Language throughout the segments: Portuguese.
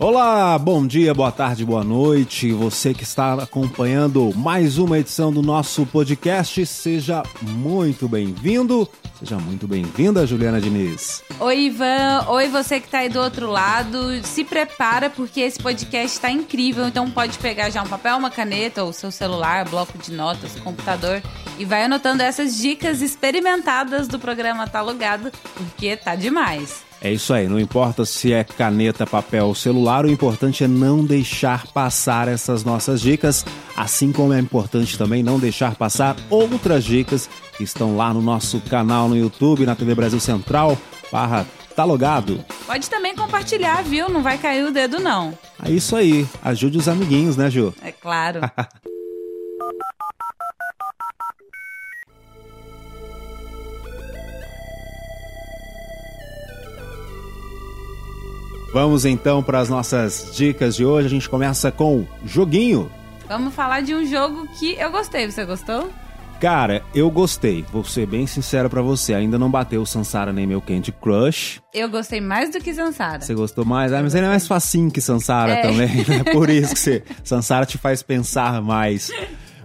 Olá, bom dia, boa tarde, boa noite. Você que está acompanhando mais uma edição do nosso podcast, seja muito bem-vindo. Seja muito bem-vinda, Juliana Diniz. Oi, Ivan. Oi, você que está aí do outro lado. Se prepara porque esse podcast está incrível. Então pode pegar já um papel, uma caneta, ou seu celular, bloco de notas, computador e vai anotando essas dicas experimentadas do programa Tá Logado, porque tá demais. É isso aí, não importa se é caneta, papel ou celular, o importante é não deixar passar essas nossas dicas, assim como é importante também não deixar passar outras dicas que estão lá no nosso canal no YouTube, na TV Brasil Central, barra tá logado. Pode também compartilhar, viu? Não vai cair o dedo, não. É isso aí, ajude os amiguinhos, né, Ju? É claro. Vamos então para as nossas dicas de hoje. A gente começa com joguinho. Vamos falar de um jogo que eu gostei. Você gostou? Cara, eu gostei. Vou ser bem sincero para você. Ainda não bateu o Sansara nem meu Candy Crush. Eu gostei mais do que Sansara. Você gostou mais? Ah, mas ele é mais facinho que Sansara é. também. É por isso que você... Sansara te faz pensar mais.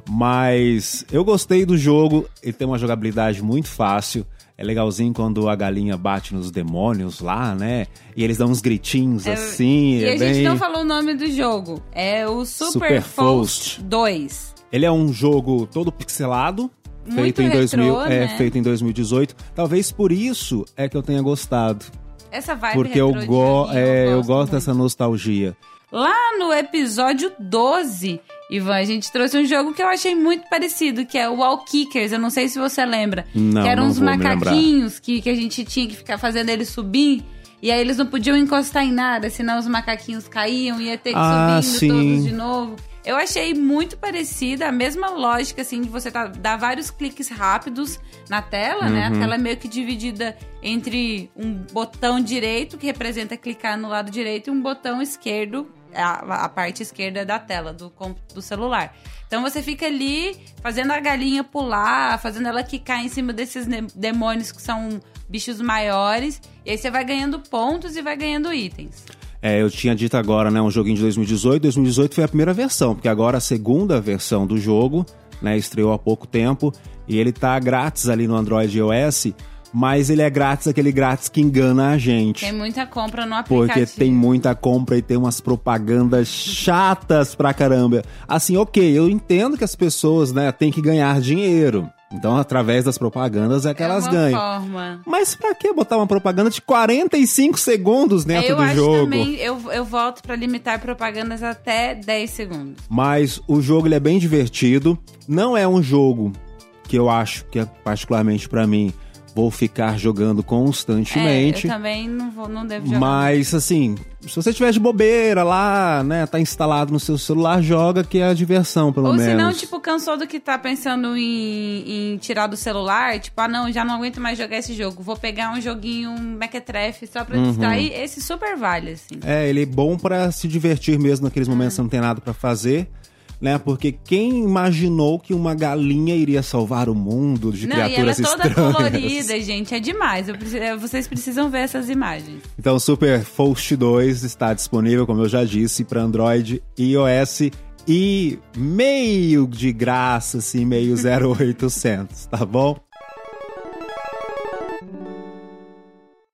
Mas eu gostei do jogo. Ele tem uma jogabilidade muito fácil. É legalzinho quando a galinha bate nos demônios lá, né? E eles dão uns gritinhos é, assim. E é a bem... gente não falou o nome do jogo. É o Super, Super Faust 2. Ele é um jogo todo pixelado. Muito feito em, retrô, 2000, né? é, feito em 2018. Talvez por isso é que eu tenha gostado. Essa vibe Porque eu, go é, eu gosto gosto muito. dessa nostalgia. Lá no episódio 12, Ivan, a gente trouxe um jogo que eu achei muito parecido, que é o Wall Kickers. Eu não sei se você lembra. Não, que eram uns macaquinhos que, que a gente tinha que ficar fazendo eles subir. E aí eles não podiam encostar em nada, senão os macaquinhos caíam e ia ter que Ah, subindo sim. todos de novo. Eu achei muito parecida, a mesma lógica, assim, de você tá, dar vários cliques rápidos na tela, né? Uhum. A tela é meio que dividida entre um botão direito, que representa clicar no lado direito, e um botão esquerdo, a, a parte esquerda da tela do, do celular. Então você fica ali fazendo a galinha pular, fazendo ela quicar em cima desses demônios que são bichos maiores, e aí você vai ganhando pontos e vai ganhando itens. É, eu tinha dito agora, né, um joguinho de 2018. 2018 foi a primeira versão, porque agora a segunda versão do jogo, né, estreou há pouco tempo e ele tá grátis ali no Android e iOS, mas ele é grátis, aquele grátis que engana a gente. Tem muita compra no aplicativo. Porque tem muita compra e tem umas propagandas chatas pra caramba. Assim, ok, eu entendo que as pessoas, né, têm que ganhar dinheiro. Então, através das propagandas é que é elas ganham. forma. Mas pra que botar uma propaganda de 45 segundos dentro eu do jogo? também, eu, eu volto pra limitar propagandas até 10 segundos. Mas o jogo ele é bem divertido. Não é um jogo que eu acho que é particularmente pra mim vou ficar jogando É, constantemente. eu também não, vou, não devo jogar. mas assim, se você tiver de bobeira lá, né, tá instalado no seu celular, joga que é a diversão, pelo Ou menos. se não, tipo, cansou do que tá pensando em, em tirar do celular, tipo, ah não, já não aguento mais jogar esse jogo. Vou pegar um joguinho, um mequetrefe só Uhum. pra distrair. Esse super vale, assim. É, ele é bom pra se divertir mesmo naqueles momentos que você não tem nada pra fazer. Né? Porque quem imaginou que uma galinha iria salvar o mundo de não, e ela é criaturas toda colorida, gente. É demais. Eu preciso- vocês precisam ver essas imagens. Então, Super Faust 2 está disponível, como eu já disse, para Android e iOS e meio de graça, assim, meio 0800, tá bom?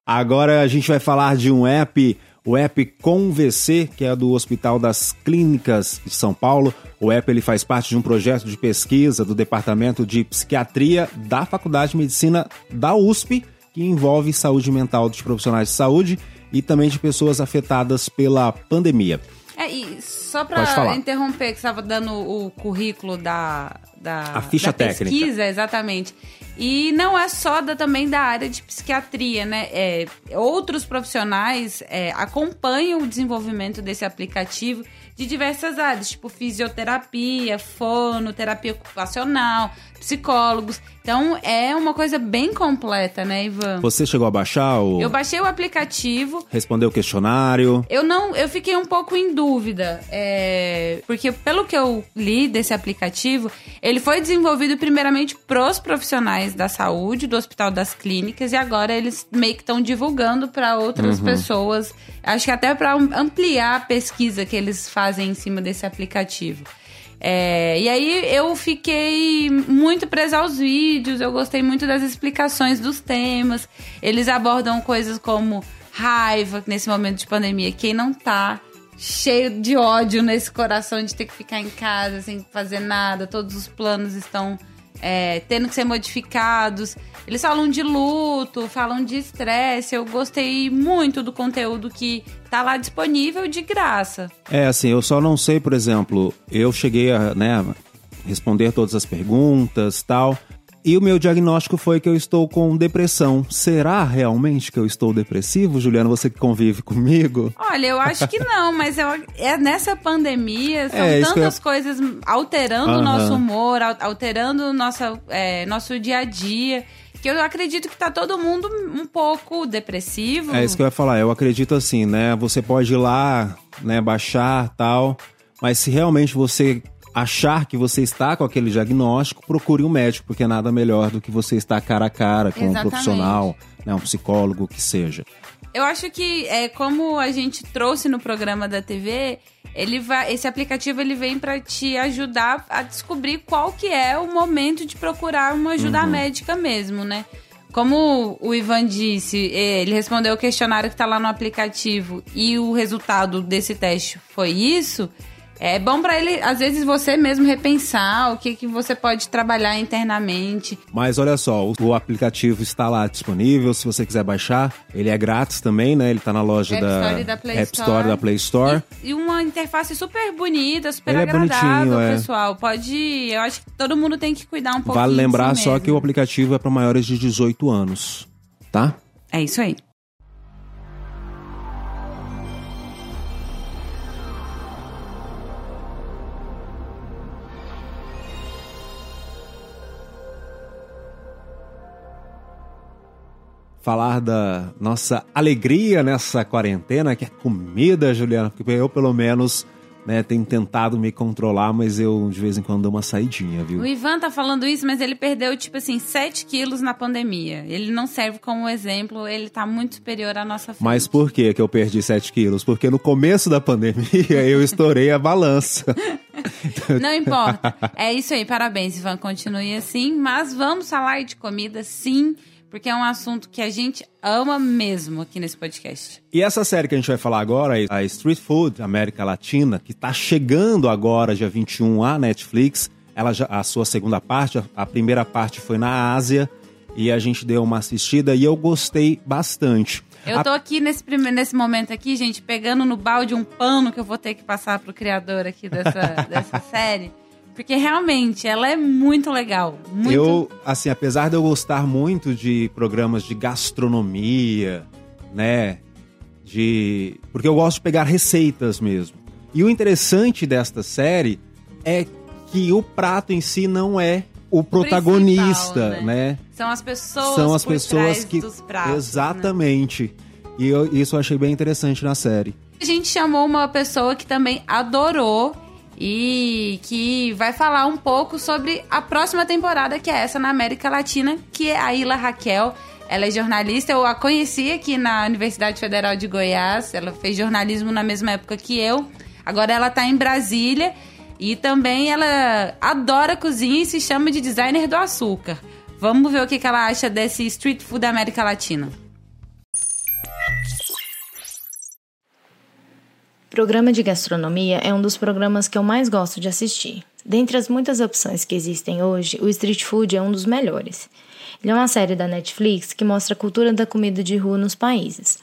Agora a gente vai falar de um app, o app ComVC, que é do Hospital das Clínicas de São Paulo. O app ele faz parte de um projeto de pesquisa do Departamento de Psiquiatria da Faculdade de Medicina da USP, que envolve saúde mental dos profissionais de saúde e também de pessoas afetadas pela pandemia. É, e só falar. interromper, que você estava dando o currículo da, da, A ficha da técnica. pesquisa, exatamente. E não é só da, também da área de psiquiatria, né? É, outros profissionais é, acompanham o desenvolvimento desse aplicativo de diversas áreas, tipo fisioterapia, fono, terapia ocupacional, psicólogos. Então é uma coisa bem completa, né, Ivan? Você chegou a baixar o. Eu baixei o aplicativo. Respondeu o questionário. Eu não, eu fiquei um pouco em dúvida, é, porque pelo que eu li desse aplicativo, ele foi desenvolvido primeiramente pros profissionais da saúde, do Hospital das Clínicas, e agora eles meio que estão divulgando para outras uhum. pessoas. Acho que até para ampliar a pesquisa que eles fazem em cima desse aplicativo. É, e aí eu fiquei muito presa aos vídeos, eu gostei muito das explicações dos temas. Eles abordam coisas como raiva nesse momento de pandemia. Quem não tá cheio de ódio nesse coração de ter que ficar em casa sem fazer nada, todos os planos estão é, tendo que ser modificados. Eles falam de luto, falam de estresse. Eu gostei muito do conteúdo que tá lá disponível de graça. É, assim, eu só não sei, por exemplo, eu cheguei a né, responder todas as perguntas tal. E o meu diagnóstico foi que eu estou com depressão. Será realmente que eu estou depressivo, Juliana? Você que convive comigo? Olha, eu acho que não, mas eu, é nessa pandemia, são é, tantas eu... coisas alterando o nosso humor, alterando nossa, é, nosso dia a dia que eu acredito que tá todo mundo um pouco depressivo. É isso que eu ia falar. Eu acredito assim, né? Você pode ir lá, né, baixar tal, mas se realmente você achar que você está com aquele diagnóstico, procure um médico, porque é nada melhor do que você estar cara a cara com Exatamente. um profissional, né, um psicólogo, que seja. Eu acho que é como a gente trouxe no programa da TV, ele vai, esse aplicativo ele vem para te ajudar a descobrir qual que é o momento de procurar uma ajuda uhum. médica mesmo, né? Como o Ivan disse, ele respondeu o questionário que está lá no aplicativo e o resultado desse teste foi isso. É bom para ele, às vezes, você mesmo repensar o que, que você pode trabalhar internamente. Mas olha só, o, aplicativo está lá disponível, se você quiser baixar. Ele é grátis também, né? Ele está na loja App da, Store da Play App Store. Store da Play Store. E, e, uma interface super bonita, super ele é agradável, é pessoal. Pode. Eu acho que todo mundo tem que cuidar um pouquinho. Vale lembrar si só que o aplicativo é para maiores de 18 anos, tá? É isso aí. Falar da nossa alegria nessa quarentena, que é comida, Juliana, porque eu, pelo menos, né, tenho tentado me controlar, mas eu de vez em quando dou uma saidinha, viu? O Ivan tá falando isso, mas ele perdeu, tipo assim, 7 quilos na pandemia. Ele não serve como exemplo, ele tá muito superior à nossa frente. Mas por que que eu perdi 7 quilos? Porque no começo da pandemia eu estourei a balança. Não importa. É isso aí, parabéns, Ivan. Continue assim. Mas vamos falar de comida, sim porque é um assunto que a gente ama mesmo aqui nesse podcast. E essa série que a gente vai falar agora, a Street Food América Latina, que está chegando agora, dia 21, à Netflix. Ela já, a sua segunda parte, a primeira parte foi na Ásia, e a gente deu uma assistida e eu gostei bastante. Eu tô aqui nesse, nesse momento aqui, gente, pegando no balde um pano que eu vou ter que passar pro criador aqui dessa, dessa série. Porque realmente ela é muito legal. Muito... Eu, assim, apesar de eu gostar muito de programas de gastronomia, né? De. Porque eu gosto de pegar receitas mesmo. E o interessante desta série é que o prato em si não é o protagonista, né? né? São as pessoas São as pessoas que pratos, né? exatamente. Né? E eu, isso eu achei bem interessante na série. A gente chamou uma pessoa que também adorou e que vai falar um pouco sobre a próxima temporada, que é essa na América Latina, que é a Ila Raquel. Ela é jornalista, eu a conheci aqui na Universidade Federal de Goiás, ela fez jornalismo na mesma época que eu. Agora ela está em Brasília e também ela adora cozinha e se chama de designer do açúcar. Vamos ver o que ela acha desse street food da América Latina. Programa de gastronomia é um dos programas que eu mais gosto de assistir. Dentre as muitas opções que existem hoje, o Street Food é um dos melhores. Ele é uma série da Netflix que mostra a cultura da comida de rua nos países.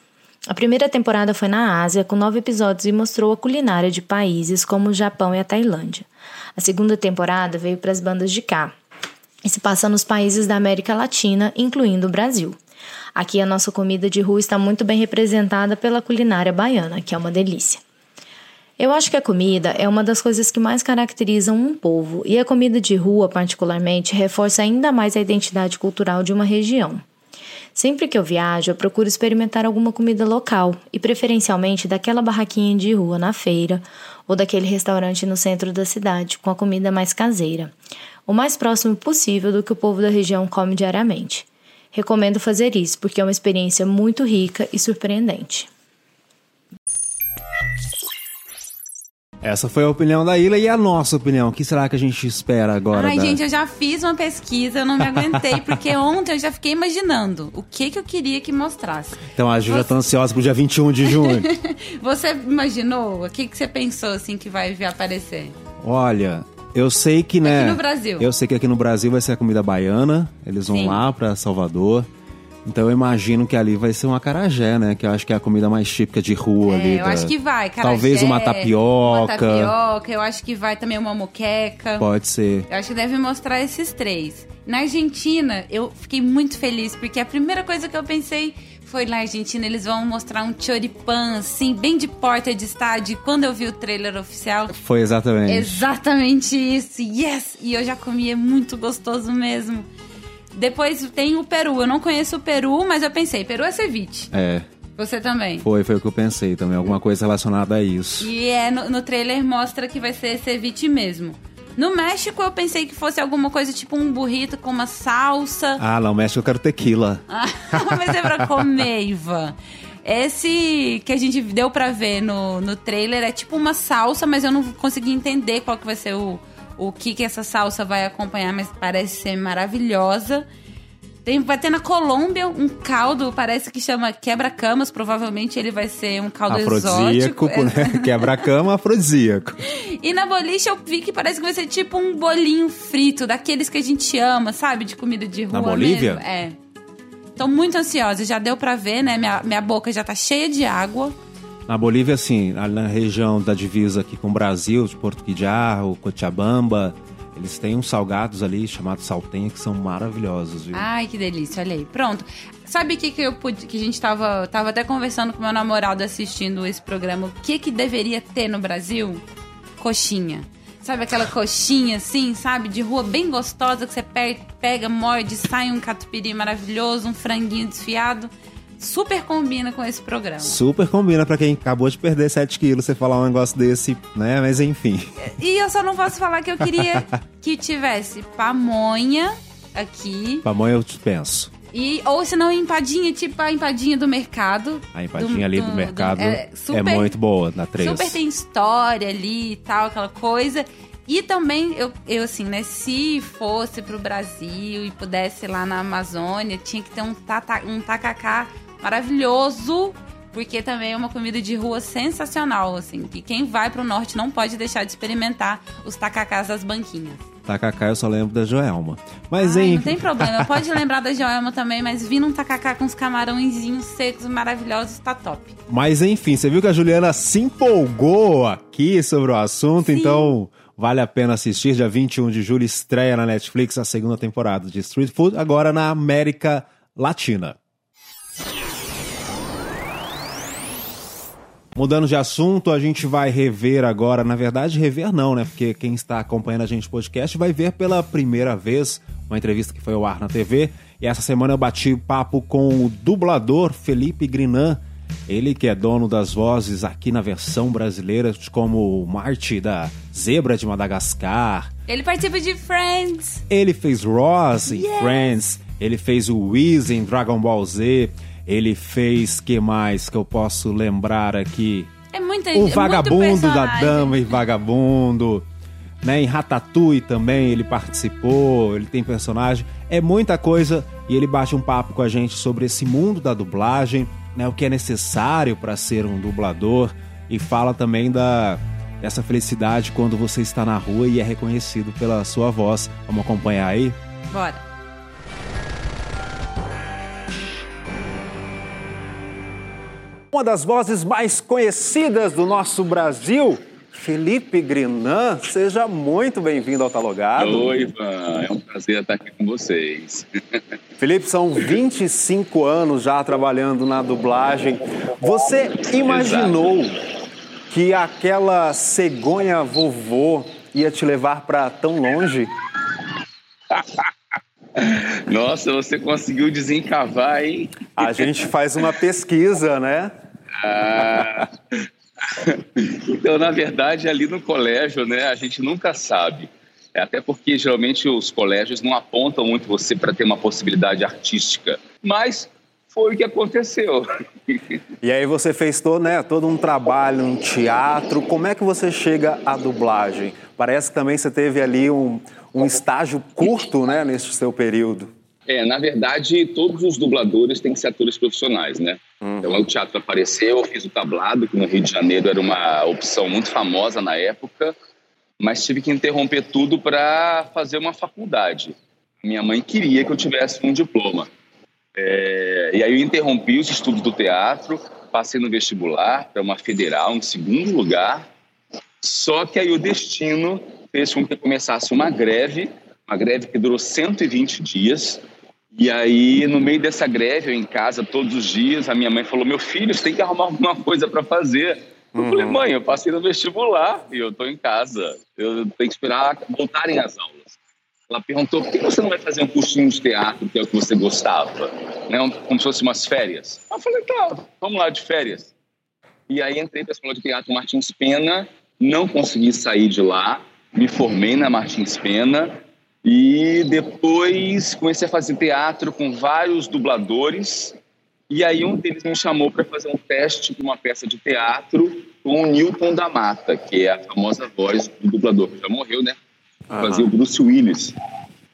A primeira temporada foi na Ásia, com nove episódios, e mostrou a culinária de países como o Japão e a Tailândia. A segunda temporada veio para as bandas de cá e se passa nos países da América Latina, incluindo o Brasil. Aqui a nossa comida de rua está muito bem representada pela culinária baiana, que é uma delícia. Eu acho que a comida é uma das coisas que mais caracterizam um povo, e a comida de rua, particularmente, reforça ainda mais a identidade cultural de uma região. Sempre que eu viajo, eu procuro experimentar alguma comida local, e preferencialmente daquela barraquinha de rua na feira ou daquele restaurante no centro da cidade, com a comida mais caseira, o mais próximo possível do que o povo da região come diariamente. Recomendo fazer isso porque é uma experiência muito rica e surpreendente. Essa foi a opinião da Ilha e a nossa opinião. O que será que a gente espera agora? Ai, da... gente, eu já fiz uma pesquisa, eu não me aguentei, porque ontem eu já fiquei imaginando o que, que eu queria que mostrasse. Então a Ju já tá ansiosa pro dia 21 de junho. você imaginou? O que, que você pensou, assim, que vai vir aparecer? Olha, eu sei que, né? Aqui no Brasil. Eu sei que aqui no Brasil vai ser a comida baiana. Eles vão Sim. lá pra Salvador. Então eu imagino que ali vai ser um acarajé, né? Que eu acho que é a comida mais típica de rua É, ali. eu da- acho que vai, cara. Talvez uma tapioca. Uma tapioca, eu acho que vai também uma moqueca. Pode ser. Eu acho que deve mostrar esses três. Na Argentina, eu fiquei muito feliz, porque a primeira coisa que eu pensei foi na Argentina, eles vão mostrar um choripan, assim, bem de porta de estádio. E Quando eu vi o trailer oficial, Foi exatamente. exatamente isso, yes! E eu já comi, é muito gostoso mesmo. Depois tem o Peru, eu não conheço o Peru, mas eu pensei, Peru é ceviche. É, Você também. foi, foi o que eu pensei também. Alguma coisa relacionada a isso. E é, no, no trailer mostra que vai ser ceviche mesmo. No México eu pensei que fosse alguma coisa tipo um burrito com uma salsa. Ah, não, México eu quero tequila. Mas é pra comer, Ivan. Esse que a gente deu pra ver no, no trailer é tipo uma salsa, mas eu não consegui entender qual que vai ser o, o que que essa salsa vai acompanhar, mas parece ser maravilhosa. Tem, vai ter na Colômbia um caldo, parece que chama quebra-camas, provavelmente ele vai ser um caldo Afrodisíaco, exótico. né? Quebra-cama, afrodisíaco. E na boliche eu vi que parece que vai ser tipo um bolinho frito, daqueles que a gente ama, sabe? De comida de rua Na Bolívia? mesmo. É. Tô muito ansiosa, já deu pra ver, né? Minha, minha boca já tá cheia de água. Na Bolívia, assim, na região da divisa aqui com o Brasil, de Porto Quijarro, Cochabamba, eles têm uns salgados ali chamados saltenha que são maravilhosos, viu? Ai, que delícia, olha aí. Pronto. Sabe o que, que eu pude, que a gente tava, tava até conversando com meu namorado assistindo esse programa? O que que deveria ter no Brasil? Coxinha. Sabe aquela coxinha assim, sabe? De rua bem gostosa que você pe- pega, morde, sai um catupiry maravilhoso, um franguinho desfiado. Super combina com esse programa. Super combina pra quem acabou de perder 7 quilos você falar um negócio desse, né? Mas enfim. E eu só não posso falar que eu queria que tivesse pamonha aqui. Pamonha eu te penso. E, ou se não, empadinha, tipo a empadinha do mercado. A empadinha ali do, mercado é, super, muito boa na 3. Super tem história ali e tal, aquela coisa. E também, eu, eu assim, né, se fosse pro Brasil e pudesse ir lá na Amazônia, tinha que ter um, tata, um tacacá maravilhoso, porque também é uma comida de rua sensacional, assim, que quem vai pro norte não pode deixar de experimentar os tacacás das banquinhas. Tacacá eu só lembro da Joelma. Mas Ai, enfim. não tem problema, pode lembrar da Joelma também, mas vindo um tacacá com os camarõezinhos secos maravilhosos, tá top. Mas enfim, você viu que a Juliana se empolgou aqui sobre o assunto, Sim. então vale a pena assistir. Dia 21 de julho estreia na Netflix a segunda temporada de Street Food, agora na América Latina. Mudando de assunto, a gente vai rever agora, na verdade, rever não, né? Porque quem está acompanhando a gente podcast vai ver pela primeira vez uma entrevista que foi ao ar na TV. E essa semana eu bati papo com o dublador Felipe Grinan, ele que é dono das vozes aqui na versão brasileira, como o Marty da Zebra de Madagascar. Ele participa de Friends. Ele fez Ross em Yes! Friends, ele fez o Whis em Dragon Ball Z, ele fez que mais que eu posso lembrar aqui? É muita O é Vagabundo da. Dama e Vagabundo. Né, em Ratatouille também ele participou, ele tem personagem. É muita coisa e ele bate um papo com a gente sobre esse mundo da dublagem, né, o que é necessário para ser um dublador e fala também da dessa felicidade quando você está na rua e é reconhecido pela sua voz. Vamos acompanhar aí? Bora. Uma das vozes mais conhecidas do nosso Brasil, Felipe Grinan. Seja muito bem-vindo ao Talogado. Oi, Ivan. É um prazer estar aqui com vocês. Felipe, são 25 anos já trabalhando na dublagem. Você imaginou que aquela cegonha vovô ia te levar para tão longe? Nossa, você conseguiu desencavar, hein? A gente faz uma pesquisa, né? Ah, então, na verdade, ali no colégio, né, a gente nunca sabe. É, até porque geralmente os colégios não apontam muito você para ter uma possibilidade artística. Mas foi o que aconteceu. E aí você fez todo, né, todo um trabalho um teatro. Como é que você chega à dublagem? Parece que também você teve ali um, um estágio curto, né, nesse seu período. É, na verdade, todos os dubladores têm que ser atores profissionais, né? Uhum. Então, o teatro apareceu, eu fiz o tablado, que no Rio de Janeiro era uma opção muito famosa na época, mas tive que interromper tudo para fazer uma faculdade. Minha mãe queria que eu tivesse um diploma. É, e aí eu interrompi os estudos do teatro, passei no vestibular para uma federal em segundo lugar, só que aí o destino fez com que começasse uma greve, uma greve que durou 120 dias, e aí, no meio dessa greve, eu em casa todos os dias, a minha mãe falou: Meu filho, você tem que arrumar alguma coisa para fazer. Eu uhum. falei: Mãe, eu passei no vestibular e eu estou em casa. Eu tenho que esperar voltarem as aulas. Ela perguntou: Por que você não vai fazer um cursinho de teatro, que é o que você gostava? Né? Como se fosse umas férias. Eu falei: Tá, vamos lá de férias. E aí entrei para a escola de teatro Martins Pena, não consegui sair de lá, me formei na Martins Pena e depois comecei a fazer teatro com vários dubladores. E aí um deles me chamou para fazer um teste de uma peça de teatro com o Newton da Mata, que é a famosa voz do dublador, que já morreu, né? Uhum. Fazia o Bruce Willis.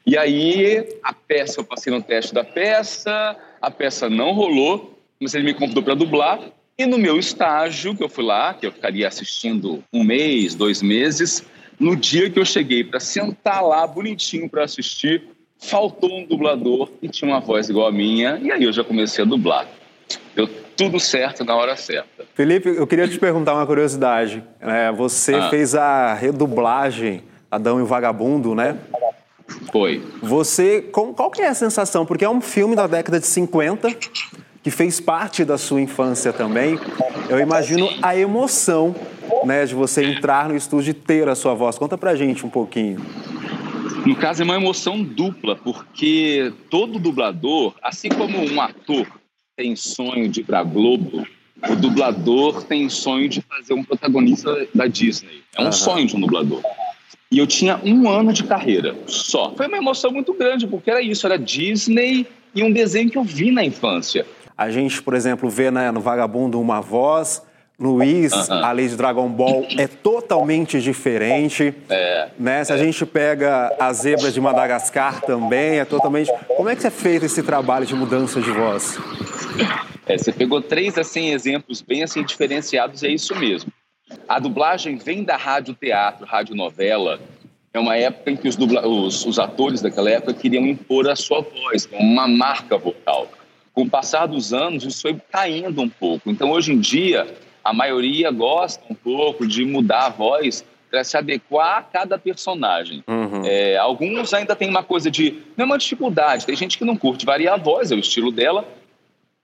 E aí a peça, eu passei no teste da peça, a peça não rolou, mas ele me convidou para dublar. E no meu estágio, que eu fui lá, que eu ficaria assistindo um mês, dois meses, no dia que eu cheguei para sentar lá bonitinho para assistir, faltou um dublador e tinha uma voz igual a minha, e aí eu já comecei a dublar. Deu tudo certo na hora certa. Felipe, eu queria te perguntar uma curiosidade. É, você ah. fez a redublagem Adão e o Vagabundo, né? Foi. Você, qual que é a sensação? Porque é um filme da década de 50 que fez parte da sua infância também. Eu imagino a emoção né, de você entrar no estúdio e ter a sua voz. Conta pra gente um pouquinho. No caso, é uma emoção dupla, porque todo dublador, assim como um ator tem sonho de ir pra Globo, o dublador tem sonho de fazer um protagonista da Disney. É um uhum. sonho de um dublador. E eu tinha um ano de carreira só. Foi uma emoção muito grande, porque era isso, era Disney e um desenho que eu vi na infância. A gente, por exemplo, vê né, no Vagabundo uma voz, Luiz, uh -huh. a lei de Dragon Ball é totalmente diferente. É, né? Se é. a gente pega as zebras de Madagascar também, é totalmente. Como é que é feito esse trabalho de mudança de voz? É, você pegou três assim exemplos bem assim diferenciados, é isso mesmo. A dublagem vem da rádio teatro, rádio novela. É uma época em que os, dubla... os, os atores daquela época queriam impor a sua voz, uma marca vocal. Com o passar dos anos, isso foi caindo um pouco. Então, hoje em dia, a maioria gosta um pouco de mudar a voz para se adequar a cada personagem. Uhum. É, alguns ainda têm uma coisa de. Não é uma dificuldade, tem gente que não curte variar a voz, é o estilo dela,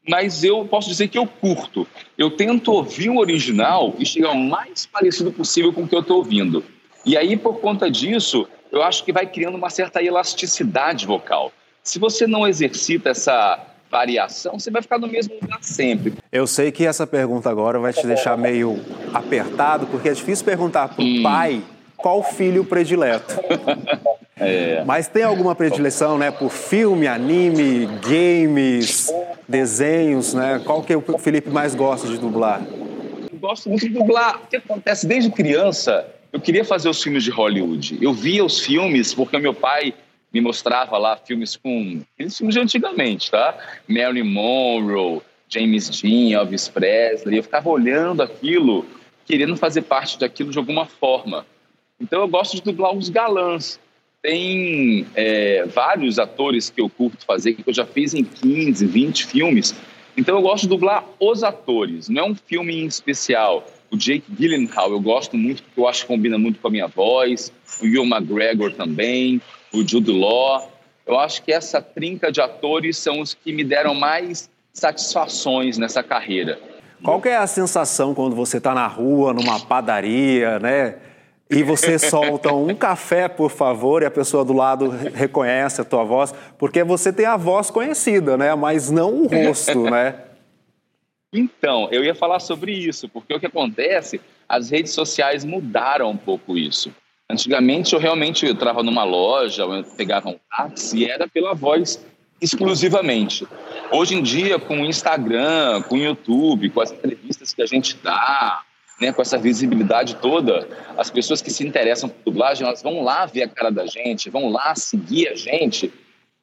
mas eu posso dizer que eu curto. Eu tento ouvir o original e chegar o mais parecido possível com o que eu estou ouvindo. E aí, por conta disso, eu acho que vai criando uma certa elasticidade vocal. Se você não exercita essa variação, você vai ficar no mesmo lugar sempre. Eu sei que essa pergunta agora vai te deixar meio apertado, porque é difícil perguntar para o hum. pai qual filho predileto. é. Mas tem alguma predileção, né, por filme, anime, games, desenhos, né? Qual que é o Felipe mais gosta de dublar? Eu gosto muito de dublar. O que acontece desde criança? Eu queria fazer os filmes de Hollywood. Eu via os filmes porque meu pai me mostrava lá filmes com. Aqueles filmes de antigamente, tá? Marilyn Monroe, James Dean, Elvis Presley. Eu ficava olhando aquilo, querendo fazer parte daquilo de alguma forma. Então eu gosto de dublar os galãs. Tem é, vários atores que eu curto fazer, que eu já fiz em 15, 20 filmes. Então eu gosto de dublar os atores, não é um filme em especial. O Jake Gyllenhaal eu gosto muito, porque eu acho que combina muito com a minha voz. O Will McGregor também o Jude Law. Eu acho que essa trinca de atores são os que me deram mais satisfações nessa carreira. Qual que é a sensação quando você está na rua, numa padaria, né? E você solta um café, por favor, e a pessoa do lado reconhece a tua voz, porque você tem a voz conhecida, né? Mas não o rosto, né? Então, eu ia falar sobre isso, porque o que acontece, as redes sociais mudaram um pouco isso. Antigamente eu realmente entrava numa loja, eu pegava um táxi e era pela voz exclusivamente. Hoje em dia, com o Instagram, com o YouTube, com as entrevistas que a gente dá, né, com essa visibilidade toda, as pessoas que se interessam por dublagem, elas vão lá ver a cara da gente, vão lá seguir a gente.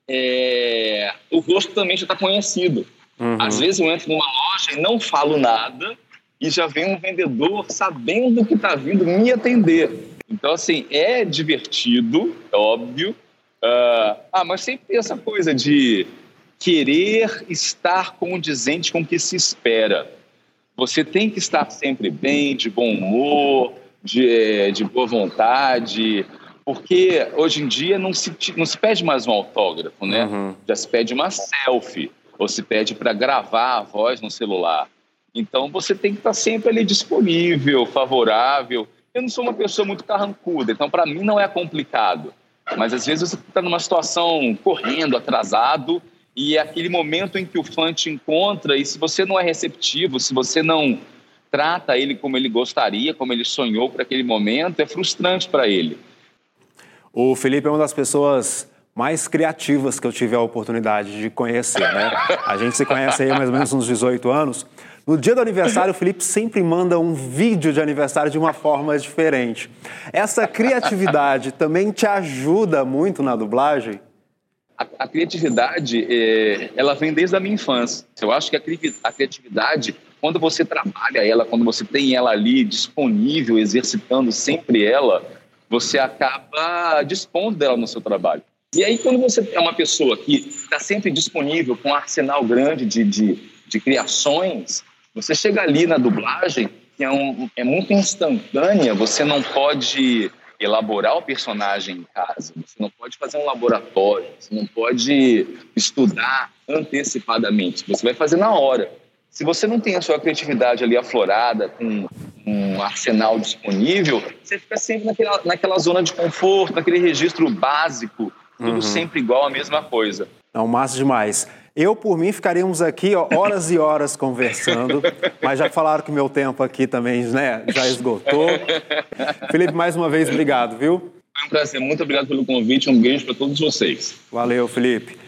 É... O rosto também já está conhecido. Uhum. Às vezes eu entro numa loja e não falo nada e já vem um vendedor sabendo que está vindo me atender. Então, assim, é divertido, é óbvio. Uh, ah, mas sempre tem essa coisa de querer estar condizente com o que se espera. Você tem que estar sempre bem, de bom humor, de, eh, de boa vontade, porque hoje em dia não se, não se pede mais um autógrafo, né? Uhum. Já se pede uma selfie, ou se pede para gravar a voz no celular. Então você tem que estar sempre ali disponível, favorável. Eu não sou uma pessoa muito carrancuda, então para mim não é complicado. Mas às vezes você está numa situação correndo, atrasado, e é aquele momento em que o fã te encontra, e se você não é receptivo, se você não trata ele como ele gostaria, como ele sonhou para aquele momento, é frustrante para ele. O Felipe é uma das pessoas mais criativas que eu tive a oportunidade de conhecer, né? A gente se conhece aí mais ou menos uns 18 anos. No dia do aniversário, o Felipe sempre manda um vídeo de aniversário de uma forma diferente. Essa criatividade também te ajuda muito na dublagem? A, a criatividade, é, ela vem desde a minha infância. Eu acho que a, a criatividade, quando você trabalha ela, quando você tem ela ali disponível, exercitando sempre ela, você acaba dispondo dela no seu trabalho. E aí, quando você é uma pessoa que está sempre disponível com um arsenal grande de, de, de criações, você chega ali na dublagem, que é, um, é muito instantânea, você não pode elaborar o personagem em casa, você não pode fazer um laboratório, você não pode estudar antecipadamente, você vai fazer na hora. Se você não tem a sua criatividade ali aflorada, com um arsenal disponível, você fica sempre naquela, naquela zona de conforto, naquele registro básico, tudo uhum. sempre igual, a mesma coisa. Não, massa demais. Eu, por mim, ficaríamos aqui ó, horas e horas conversando, mas já falaram que meu tempo aqui também né, já esgotou. Felipe, mais uma vez, obrigado, viu? Foi um prazer. Muito obrigado pelo convite. Um beijo para todos vocês. Valeu, Felipe.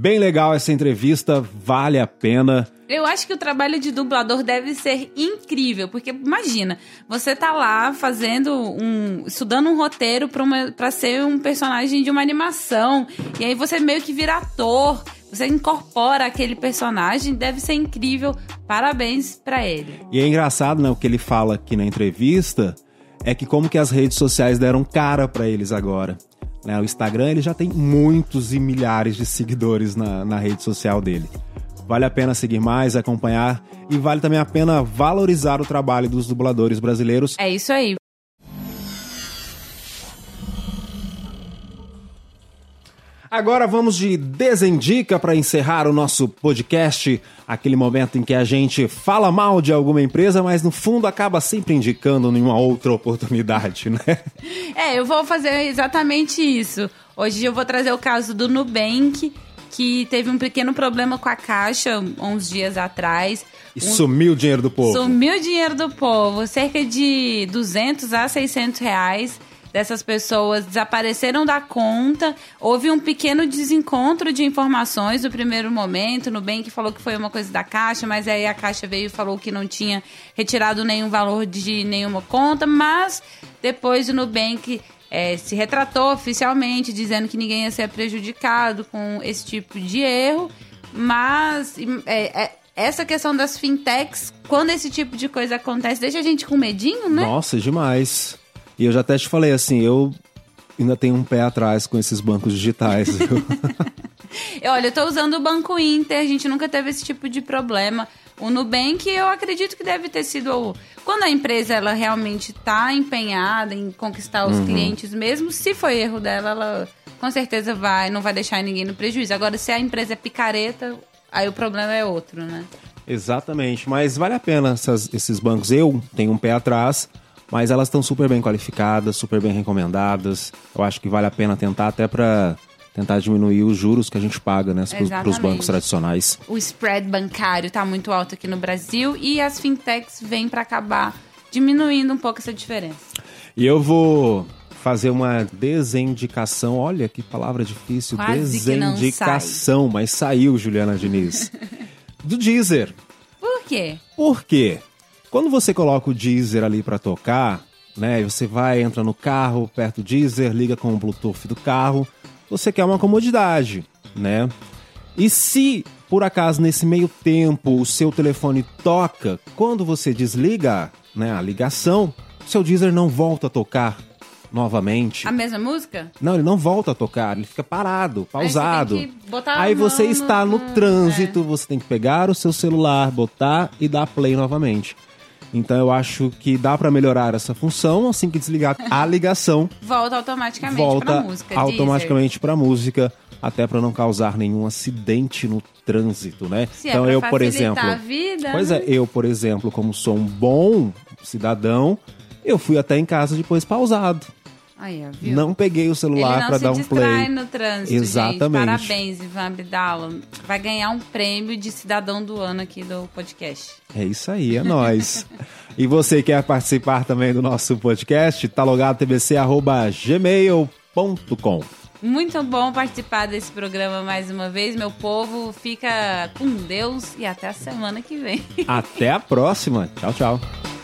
Bem legal essa entrevista, vale a pena. Eu acho que o trabalho de dublador deve ser incrível, porque imagina, você tá lá fazendo um. estudando um roteiro para ser um personagem de uma animação, e aí você meio que vira ator, você incorpora aquele personagem, deve ser incrível. Parabéns para ele. E é engraçado, né, o que ele fala aqui na entrevista, é que como que as redes sociais deram cara para eles agora. Né? O Instagram ele já tem muitos e milhares de seguidores na, na rede social dele. Vale a pena seguir mais, acompanhar e vale também a pena valorizar o trabalho dos dubladores brasileiros. É isso aí. Agora vamos de Desendica para encerrar o nosso podcast, aquele momento em que a gente fala mal de alguma empresa, mas no fundo acaba sempre indicando em uma outra oportunidade, né? É, eu vou fazer exatamente isso. Hoje eu vou trazer o caso do Nubank, que teve um pequeno problema com a caixa uns dias atrás. E um... sumiu o dinheiro do povo. Sumiu o dinheiro do povo, cerca de 200 a 600 reais dessas pessoas desapareceram da conta. Houve um pequeno desencontro de informações no primeiro momento. Nubank falou que foi uma coisa da Caixa, mas aí a Caixa veio e falou que não tinha retirado nenhum valor de nenhuma conta. Mas depois o Nubank é, se retratou oficialmente, dizendo que ninguém ia ser prejudicado com esse tipo de erro. Mas é, é, essa questão das fintechs, quando esse tipo de coisa acontece, deixa a gente com medinho, né? Nossa, demais. E eu já até te falei assim, eu ainda tenho um pé atrás com esses bancos digitais. Olha, eu tô usando o Banco Inter, a gente nunca teve esse tipo de problema. O Nubank, eu acredito que deve ter sido. Quando a empresa ela realmente está empenhada em conquistar os uhum. clientes, mesmo se foi erro dela, ela com certeza vai, não vai deixar ninguém no prejuízo. Agora, se a empresa é picareta, aí o problema é outro, né? Exatamente, mas vale a pena essas, esses bancos. Eu tenho um pé atrás, mas elas estão super bem qualificadas, super bem recomendadas. Eu acho que vale a pena tentar até para tentar diminuir os juros que a gente paga né, para os bancos tradicionais. O spread bancário está muito alto aqui no Brasil e as fintechs vêm para acabar diminuindo um pouco essa diferença. E eu vou fazer uma desindicação. Olha que palavra difícil. Quase desindicação, sai. mas saiu, Juliana Diniz. do Deezer. Por quê? Por quê? Quando você coloca o Deezer ali para tocar, né? Você vai, entra no carro, perto do Deezer, liga com o Bluetooth do carro você quer uma comodidade, né? E se por acaso nesse meio tempo o seu telefone toca, quando você desliga né, a ligação, seu Deezer não volta a tocar novamente. A mesma música? Não, ele não volta a tocar, ele fica parado, pausado. Aí você, Aí você está no, no trânsito, é. você tem que pegar o seu celular, botar e dar play novamente. Então eu acho que dá para melhorar essa função assim que desligar a ligação. Volta automaticamente volta pra música. automaticamente para música, até para não causar nenhum acidente no trânsito, né? Se é então é eu, por exemplo, a vida, pois é, né? eu, por exemplo, como sou um bom cidadão, eu fui até em casa depois pausado. Aí, não peguei o celular para dar um play. no trânsito, Exatamente. Gente. Parabéns, Ivan Abdala. Vai ganhar um prêmio de cidadão do ano aqui do podcast. É isso aí, é nós. e você quer participar também do nosso podcast? Tá logado tbc@gmail.com. Muito bom participar desse programa mais uma vez, meu povo. Fica com Deus e até a semana que vem. Até a próxima. Tchau, tchau.